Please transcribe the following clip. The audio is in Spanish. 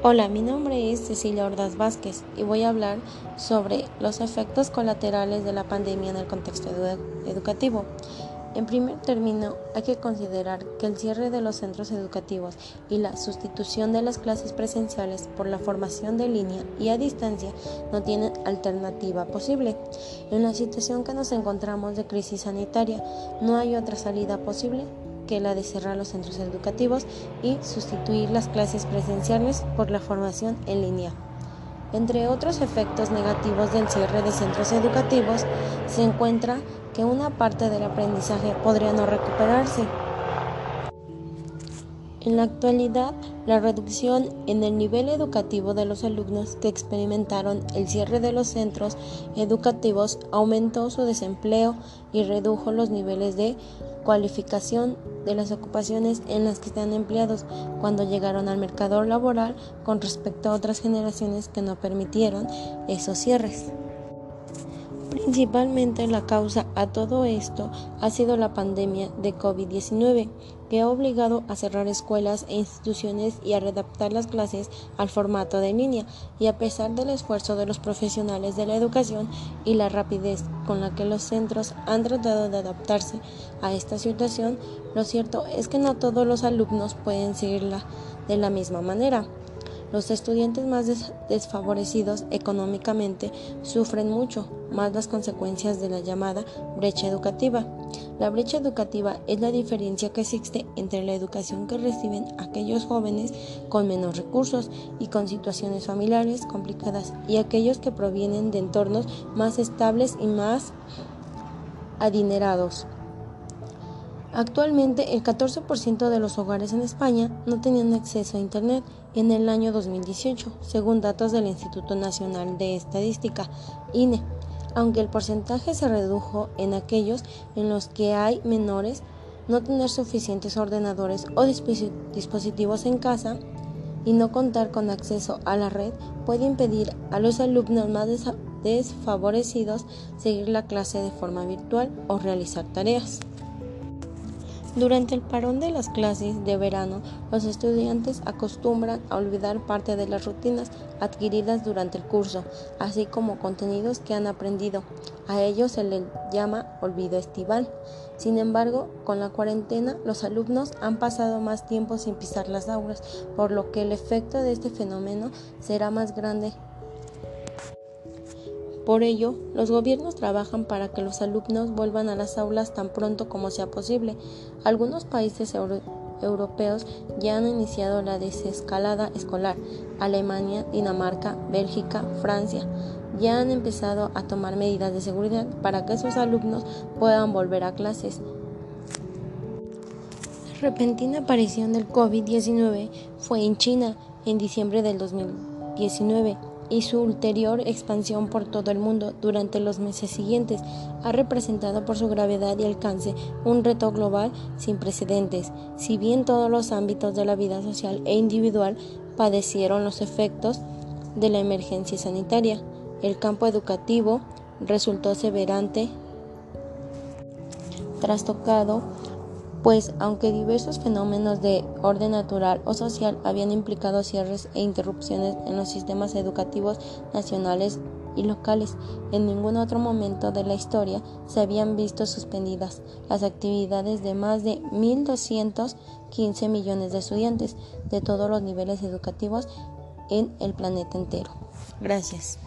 Hola, mi nombre es Cecilia Ordaz Vázquez y voy a hablar sobre los efectos colaterales de la pandemia en el contexto educativo. En primer término, hay que considerar que el cierre de los centros educativos y la sustitución de las clases presenciales por la formación de línea y a distancia no tienen alternativa posible. En la situación que nos encontramos de crisis sanitaria, no hay otra salida posible que la de cerrar los centros educativos y sustituir las clases presenciales por la formación en línea. Entre otros efectos negativos del cierre de centros educativos se encuentra que una parte del aprendizaje podría no recuperarse. En la actualidad, la reducción en el nivel educativo de los alumnos que experimentaron el cierre de los centros educativos aumentó su desempleo y redujo los niveles de cualificación de las ocupaciones en las que están empleados cuando llegaron al mercado laboral con respecto a otras generaciones que no permitieron esos cierres. Principalmente la causa a todo esto ha sido la pandemia de COVID-19, que ha obligado a cerrar escuelas e instituciones y a readaptar las clases al formato de línea, y a pesar del esfuerzo de los profesionales de la educación y la rapidez con la que los centros han tratado de adaptarse a esta situación, lo cierto es que no todos los alumnos pueden seguirla de la misma manera. Los estudiantes más desfavorecidos económicamente sufren mucho más las consecuencias de la llamada brecha educativa. La brecha educativa es la diferencia que existe entre la educación que reciben aquellos jóvenes con menos recursos y con situaciones familiares complicadas y aquellos que provienen de entornos más estables y más adinerados. Actualmente, el 14% de los hogares en España no tenían acceso a Internet en el año 2018, según datos del Instituto Nacional de Estadística, INE, aunque el porcentaje se redujo en aquellos en los que hay menores, no tener suficientes ordenadores o dispositivos en casa y no contar con acceso a la red puede impedir a los alumnos más desfavorecidos seguir la clase de forma virtual o realizar tareas. Durante el parón de las clases de verano, los estudiantes acostumbran a olvidar parte de las rutinas adquiridas durante el curso, así como contenidos que han aprendido. A ellos se les llama olvido estival. Sin embargo, con la cuarentena, los alumnos han pasado más tiempo sin pisar las aulas, por lo que el efecto de este fenómeno será más grande por ello, los gobiernos trabajan para que los alumnos vuelvan a las aulas tan pronto como sea posible. Algunos países europeos ya han iniciado la desescalada escolar. Alemania, Dinamarca, Bélgica, Francia ya han empezado a tomar medidas de seguridad para que sus alumnos puedan volver a clases. La repentina aparición del COVID-19 fue en China en diciembre del 2019 y su ulterior expansión por todo el mundo durante los meses siguientes ha representado por su gravedad y alcance un reto global sin precedentes. Si bien todos los ámbitos de la vida social e individual padecieron los efectos de la emergencia sanitaria, el campo educativo resultó severamente trastocado pues aunque diversos fenómenos de orden natural o social habían implicado cierres e interrupciones en los sistemas educativos nacionales y locales, en ningún otro momento de la historia se habían visto suspendidas las actividades de más de 1.215 millones de estudiantes de todos los niveles educativos en el planeta entero. Gracias.